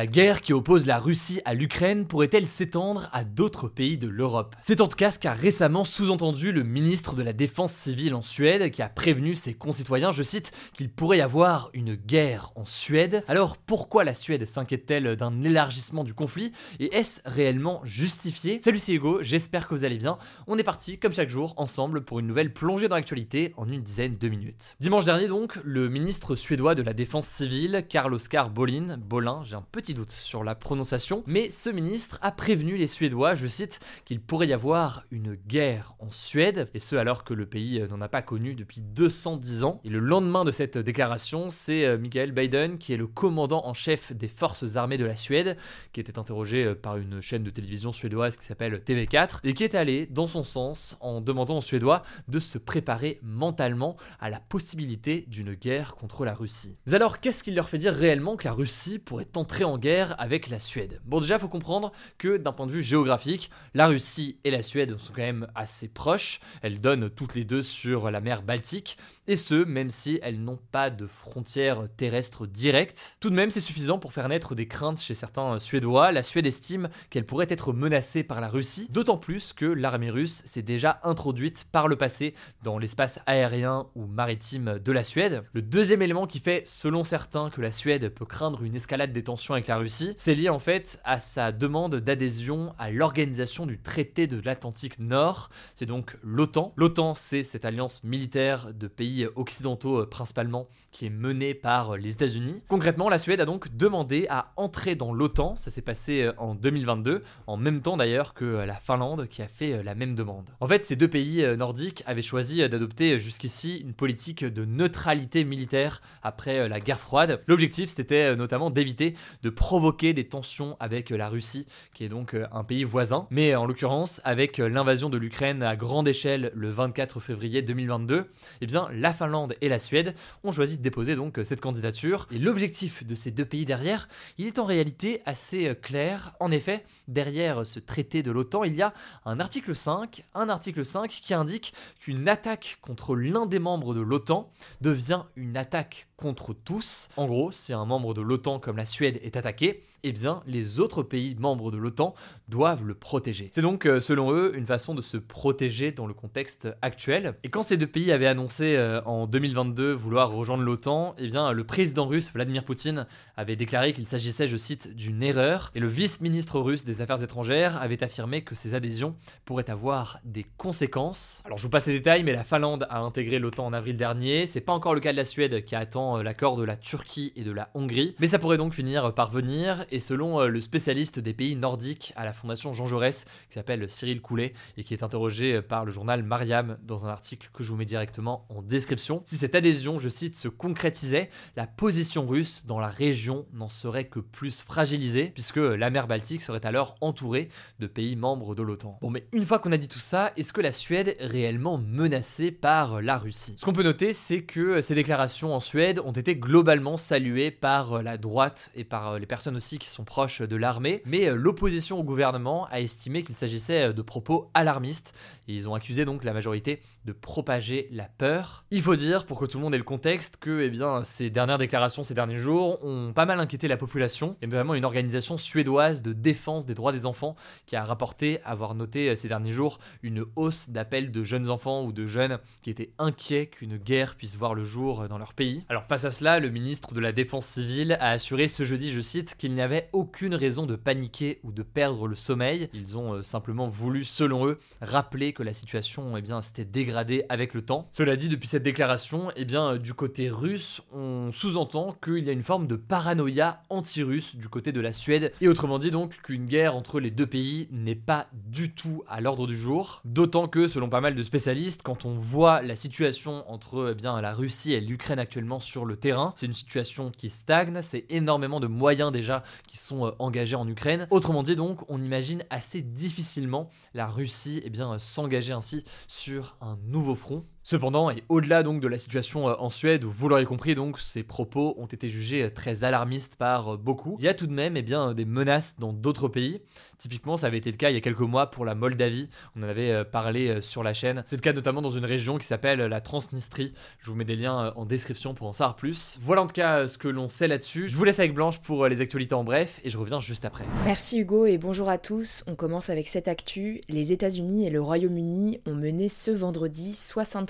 La guerre qui oppose la Russie à l'Ukraine pourrait-elle s'étendre à d'autres pays de l'Europe? C'est en tout cas ce qu'a récemment sous-entendu le ministre de la Défense civile en Suède, qui a prévenu ses concitoyens, je cite, qu'il pourrait y avoir une guerre en Suède. Alors pourquoi la Suède s'inquiète-t-elle d'un élargissement du conflit? Et est-ce réellement justifié? Salut c'est Hugo, j'espère que vous allez bien. On est parti, comme chaque jour, ensemble pour une nouvelle plongée dans l'actualité en une dizaine de minutes. Dimanche dernier donc, le ministre suédois de la Défense civile, Carl Oskar Bolin, Bolin, j'ai un petit doute sur la prononciation, mais ce ministre a prévenu les Suédois, je cite, qu'il pourrait y avoir une guerre en Suède, et ce alors que le pays n'en a pas connu depuis 210 ans. Et le lendemain de cette déclaration, c'est euh, Michael Biden, qui est le commandant en chef des forces armées de la Suède, qui était interrogé euh, par une chaîne de télévision suédoise qui s'appelle TV4, et qui est allé dans son sens en demandant aux Suédois de se préparer mentalement à la possibilité d'une guerre contre la Russie. Mais alors, qu'est-ce qui leur fait dire réellement que la Russie pourrait entrer en guerre avec la Suède. Bon déjà, il faut comprendre que d'un point de vue géographique, la Russie et la Suède sont quand même assez proches. Elles donnent toutes les deux sur la mer Baltique, et ce, même si elles n'ont pas de frontières terrestres directes. Tout de même, c'est suffisant pour faire naître des craintes chez certains Suédois. La Suède estime qu'elle pourrait être menacée par la Russie, d'autant plus que l'armée russe s'est déjà introduite par le passé dans l'espace aérien ou maritime de la Suède. Le deuxième élément qui fait, selon certains, que la Suède peut craindre une escalade des tensions avec la Russie, c'est lié en fait à sa demande d'adhésion à l'organisation du traité de l'Atlantique Nord. C'est donc l'OTAN. L'OTAN, c'est cette alliance militaire de pays occidentaux euh, principalement qui est menée par euh, les États-Unis. Concrètement, la Suède a donc demandé à entrer dans l'OTAN. Ça s'est passé euh, en 2022, en même temps d'ailleurs que la Finlande qui a fait la même demande. En fait, ces deux pays nordiques avaient choisi d'adopter jusqu'ici une politique de neutralité militaire après la guerre froide. L'objectif, c'était notamment d'éviter de provoquer des tensions avec la Russie, qui est donc un pays voisin. Mais en l'occurrence, avec l'invasion de l'Ukraine à grande échelle le 24 février 2022, eh bien la Finlande et la Suède ont choisi de déposer donc cette candidature. Et l'objectif de ces deux pays derrière, il est en réalité assez clair. En effet, derrière ce traité de l'OTAN, il y a un article 5, un article 5 qui indique qu'une attaque contre l'un des membres de l'OTAN devient une attaque contre tous. En gros, si un membre de l'OTAN comme la Suède est attaqué, eh bien les autres pays membres de l'OTAN doivent le protéger. C'est donc euh, selon eux une façon de se protéger dans le contexte actuel. Et quand ces deux pays avaient annoncé euh, en 2022 vouloir rejoindre l'OTAN, eh bien le président russe Vladimir Poutine avait déclaré qu'il s'agissait, je cite, d'une erreur et le vice-ministre russe des Affaires étrangères avait affirmé que ces adhésions pourraient avoir des conséquences. Alors je vous passe les détails mais la Finlande a intégré l'OTAN en avril dernier, c'est pas encore le cas de la Suède qui attend euh, l'accord de la Turquie et de la Hongrie, mais ça pourrait donc finir par venir et selon euh, le spécialiste des pays nordiques à la Fondation Jean Jaurès, qui s'appelle Cyril Coulet, et qui est interrogé euh, par le journal Mariam dans un article que je vous mets directement en description, si cette adhésion, je cite, se concrétisait, la position russe dans la région n'en serait que plus fragilisée, puisque la mer Baltique serait alors entourée de pays membres de l'OTAN. Bon, mais une fois qu'on a dit tout ça, est-ce que la Suède est réellement menacée par la Russie? Ce qu'on peut noter, c'est que ces déclarations en Suède ont été globalement saluées par la droite et par les personnes aussi qui sont proches de l'armée, mais euh, l'opposition au gouvernement a estimé qu'il s'agissait euh, de propos alarmistes, ils ont accusé donc la majorité de propager la peur. Il faut dire, pour que tout le monde ait le contexte, que eh bien, ces dernières déclarations ces derniers jours ont pas mal inquiété la population, et notamment une organisation suédoise de défense des droits des enfants qui a rapporté avoir noté euh, ces derniers jours une hausse d'appels de jeunes enfants ou de jeunes qui étaient inquiets qu'une guerre puisse voir le jour dans leur pays. Alors face à cela, le ministre de la Défense civile a assuré ce jeudi, je cite, qu'il n'y avait aucune raison de paniquer ou de perdre le sommeil. Ils ont euh, simplement voulu, selon eux, rappeler que la situation eh bien, s'était dégradée avec le temps. Cela dit, depuis cette déclaration, eh bien, euh, du côté russe, on sous-entend qu'il y a une forme de paranoïa anti-russe du côté de la Suède, et autrement dit donc qu'une guerre entre les deux pays n'est pas du tout à l'ordre du jour. D'autant que, selon pas mal de spécialistes, quand on voit la situation entre eh bien, la Russie et l'Ukraine actuellement sur le terrain. C'est une situation qui stagne, c'est énormément de moyens déjà qui sont euh, engagés en Ukraine. Autrement dit donc, on imagine assez difficilement la Russie eh bien, s'engager ainsi sur un nouveau front. Cependant, et au-delà donc de la situation euh, en Suède, où vous l'aurez compris, donc ces propos ont été jugés euh, très alarmistes par euh, beaucoup, il y a tout de même eh bien, des menaces dans d'autres pays. Typiquement, ça avait été le cas il y a quelques mois pour la Moldavie, on en avait parlé sur la chaîne. C'est le cas notamment dans une région qui s'appelle la Transnistrie. Je vous mets des liens en description pour en savoir plus. Voilà en tout cas ce que l'on sait là-dessus. Je vous laisse avec Blanche pour les actualités en bref, et je reviens juste après. Merci Hugo et bonjour à tous. On commence avec cette actu. Les États-Unis et le Royaume-Uni ont mené ce vendredi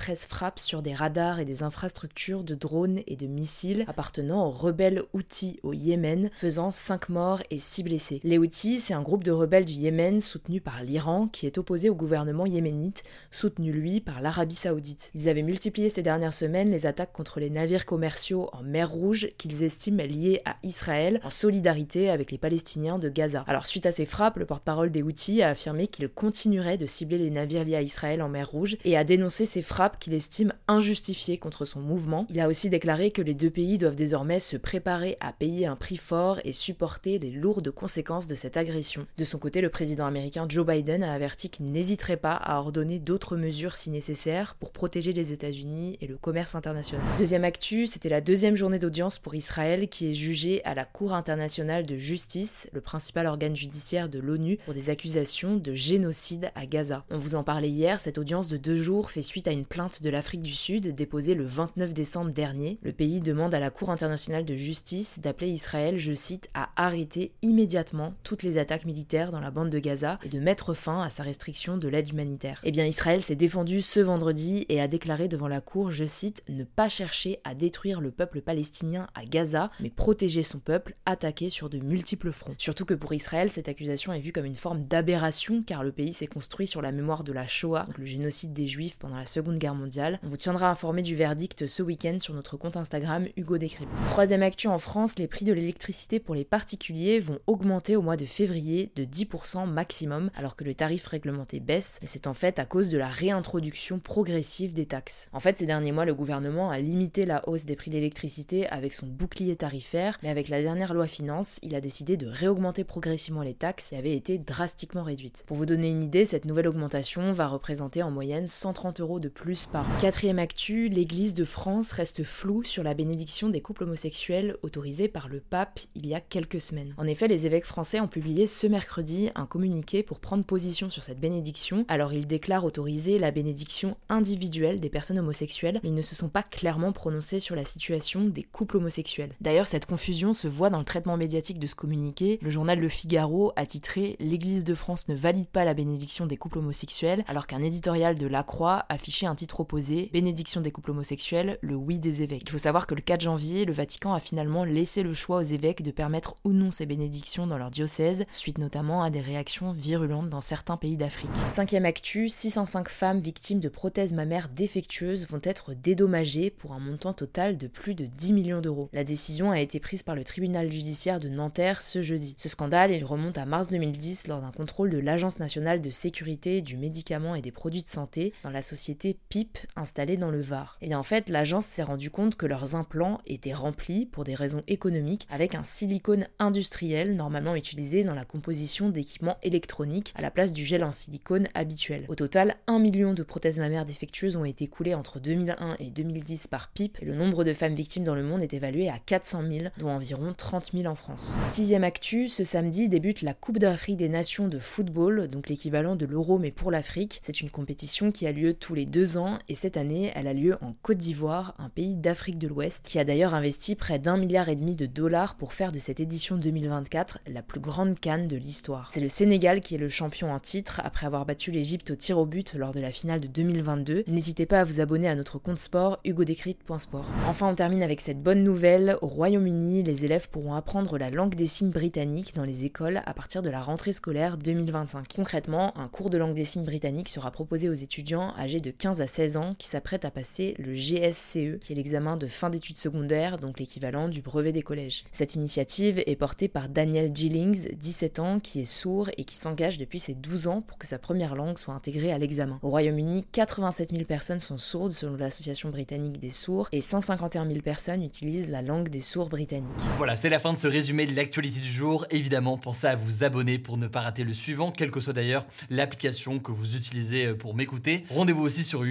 73 frappes sur des radars et des infrastructures de drones et de missiles appartenant aux rebelles Houthis au Yémen, faisant 5 morts et 6 blessés. Les Houthis, c'est un groupe de rebelles du Yémen soutenu par l'Iran qui est opposé au gouvernement yéménite, soutenu lui par l'Arabie saoudite. Ils avaient multiplié ces dernières semaines les attaques contre les navires commerciaux en mer Rouge qu'ils estiment liés à Israël en solidarité avec les Palestiniens de Gaza. Alors suite à ces frappes, le porte-parole des Houthis a affirmé qu'il continuerait de cibler les navires liés à Israël en mer Rouge et a dénoncé ces frappes qu'il estime injustifiées contre son mouvement. Il a aussi déclaré que les deux pays doivent désormais se préparer à payer un prix fort et supporter les lourdes conséquences de cette agression. De son côté, le président américain Joe Biden a averti qu'il n'hésiterait pas à ordonner d'autres mesures si nécessaire pour protéger les États-Unis et le commerce international. Deuxième actu, c'était la deuxième journée d'audience pour Israël qui est jugé à la Cour internationale de justice, le principal organe judiciaire de l'ONU, pour des accusations de génocide à Gaza. On vous en parlait hier, cette audience de deux jours fait suite à une plainte de l'Afrique du Sud déposée le 29 décembre dernier. Le pays demande à la Cour internationale de justice d'appeler Israël, je cite, à arrêter immédiatement toutes les attaques militaires dans la bande de Gaza et de mettre fin à sa restriction de l'aide humanitaire. Eh bien, Israël s'est défendu ce vendredi et a déclaré devant la Cour, je cite, ne pas chercher à détruire le peuple palestinien à Gaza, mais protéger son peuple attaqué sur de multiples fronts. Surtout que pour Israël, cette accusation est vue comme une forme d'aberration car le pays s'est construit sur la mémoire de la Shoah, le génocide des Juifs pendant la Seconde Guerre mondiale on vous tiendra informé du verdict ce week-end sur notre compte Instagram Hugo Décrypte. Troisième actu en France, les prix de l'électricité pour les particuliers vont augmenter au mois de février de 10% maximum, alors que le tarif réglementé baisse, mais c'est en fait à cause de la réintroduction progressive des taxes. En fait, ces derniers mois, le gouvernement a limité la hausse des prix de l'électricité avec son bouclier tarifaire, mais avec la dernière loi finance, il a décidé de réaugmenter progressivement les taxes et avait été drastiquement réduite. Pour vous donner une idée, cette nouvelle augmentation va représenter en moyenne 130 euros de plus Quatrième actu, l'Église de France reste floue sur la bénédiction des couples homosexuels autorisée par le pape il y a quelques semaines. En effet, les évêques français ont publié ce mercredi un communiqué pour prendre position sur cette bénédiction. Alors ils déclarent autoriser la bénédiction individuelle des personnes homosexuelles, mais ils ne se sont pas clairement prononcés sur la situation des couples homosexuels. D'ailleurs, cette confusion se voit dans le traitement médiatique de ce communiqué. Le journal Le Figaro a titré L'Église de France ne valide pas la bénédiction des couples homosexuels, alors qu'un éditorial de La Croix affichait un titre opposé bénédiction des couples homosexuels, le oui des évêques. Il faut savoir que le 4 janvier, le Vatican a finalement laissé le choix aux évêques de permettre ou non ces bénédictions dans leur diocèse, suite notamment à des réactions virulentes dans certains pays d'Afrique. Cinquième actu, 605 femmes victimes de prothèses mammaires défectueuses vont être dédommagées pour un montant total de plus de 10 millions d'euros. La décision a été prise par le tribunal judiciaire de Nanterre ce jeudi. Ce scandale, il remonte à mars 2010 lors d'un contrôle de l'Agence nationale de sécurité du médicament et des produits de santé dans la société PIP, installés dans le Var. Et en fait, l'agence s'est rendu compte que leurs implants étaient remplis pour des raisons économiques avec un silicone industriel normalement utilisé dans la composition d'équipements électroniques à la place du gel en silicone habituel. Au total, 1 million de prothèses mammaires défectueuses ont été coulées entre 2001 et 2010 par PIP et le nombre de femmes victimes dans le monde est évalué à 400 000, dont environ 30 000 en France. Sixième actu, ce samedi débute la Coupe d'Afrique des Nations de football, donc l'équivalent de l'Euro mais pour l'Afrique. C'est une compétition qui a lieu tous les deux ans et cette année, elle a lieu en Côte d'Ivoire, un pays d'Afrique de l'Ouest, qui a d'ailleurs investi près d'un milliard et demi de dollars pour faire de cette édition 2024 la plus grande canne de l'histoire. C'est le Sénégal qui est le champion en titre après avoir battu l'Égypte au tir au but lors de la finale de 2022. N'hésitez pas à vous abonner à notre compte sport hugodécrypte.sport. Enfin, on termine avec cette bonne nouvelle. Au Royaume-Uni, les élèves pourront apprendre la langue des signes britannique dans les écoles à partir de la rentrée scolaire 2025. Concrètement, un cours de langue des signes britannique sera proposé aux étudiants âgés de 15 à 16 ans qui s'apprête à passer le GSCE, qui est l'examen de fin d'études secondaires, donc l'équivalent du brevet des collèges. Cette initiative est est porté par Daniel Gillings, 17 ans, qui est sourd et qui s'engage depuis ses 12 ans pour que sa première langue soit intégrée à l'examen. Au Royaume-Uni, 87 000 personnes sont sourdes selon l'Association britannique des sourds et 151 000 personnes utilisent la langue des sourds britanniques. Voilà, c'est la fin de ce résumé de l'actualité du jour. Évidemment, pensez à vous abonner pour ne pas rater le suivant, quelle que soit d'ailleurs l'application que vous utilisez pour m'écouter. Rendez-vous aussi sur